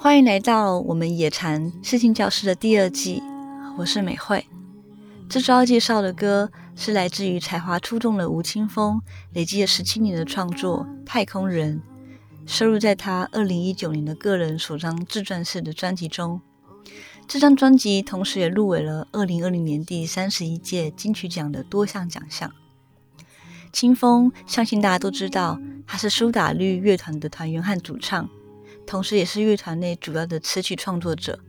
欢迎来到我们野禅视听教室的第二季，我是美惠。这周要介绍的歌是来自于才华出众的吴青峰，累积了十七年的创作《太空人》，收录在他二零一九年的个人首张自传式的专辑中。这张专辑同时也入围了二零二零年第三十一届金曲奖的多项奖项。清风，相信大家都知道，他是苏打绿乐团的团员和主唱。同时，也是乐团内主要的词曲创作者。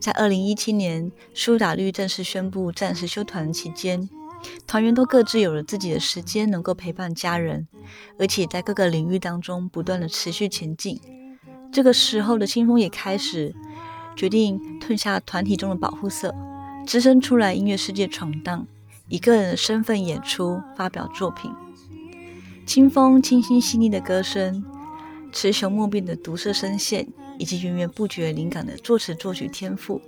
在二零一七年，苏打绿正式宣布暂时休团期间，团员都各自有了自己的时间，能够陪伴家人，而且在各个领域当中不断的持续前进。这个时候的清风也开始决定褪下团体中的保护色，只身出来音乐世界闯荡，以个人的身份演出、发表作品。清风清新细腻的歌声。雌雄莫辨的独色声线，以及源源不绝灵感的作词作曲天赋，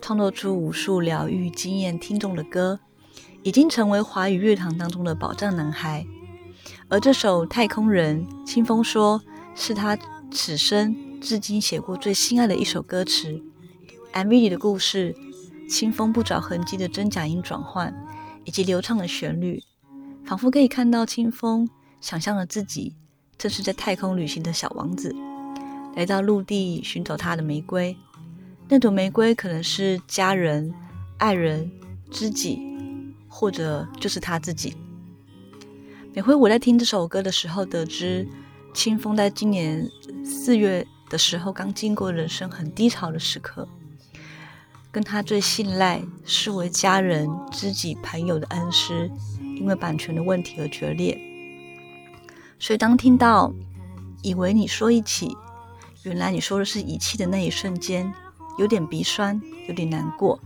创作出无数疗愈惊艳听众的歌，已经成为华语乐坛当中的宝藏男孩。而这首《太空人》，清风说是他此生至今写过最心爱的一首歌词。MV 里的故事，清风不着痕迹的真假音转换，以及流畅的旋律，仿佛可以看到清风想象了自己。正是在太空旅行的小王子，来到陆地寻找他的玫瑰。那朵玫瑰可能是家人、爱人、知己，或者就是他自己。每回我在听这首歌的时候，得知清风在今年四月的时候刚经过人生很低潮的时刻，跟他最信赖、视为家人、知己、朋友的恩师，因为版权的问题而决裂。所以，当听到以为你说一起，原来你说的是遗弃的那一瞬间，有点鼻酸，有点难过。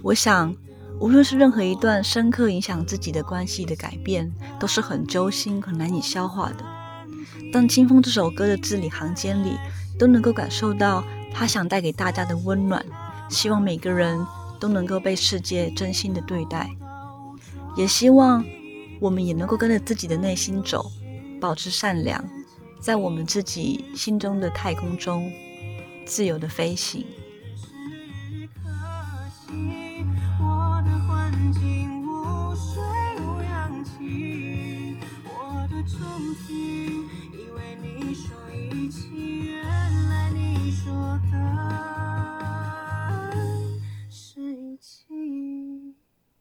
我想，无论是任何一段深刻影响自己的关系的改变，都是很揪心、很难以消化的。但《清风》这首歌的字里行间里，都能够感受到他想带给大家的温暖，希望每个人都能够被世界真心的对待，也希望我们也能够跟着自己的内心走。保持善良，在我们自己心中的太空中自由的飞行。以为你说一。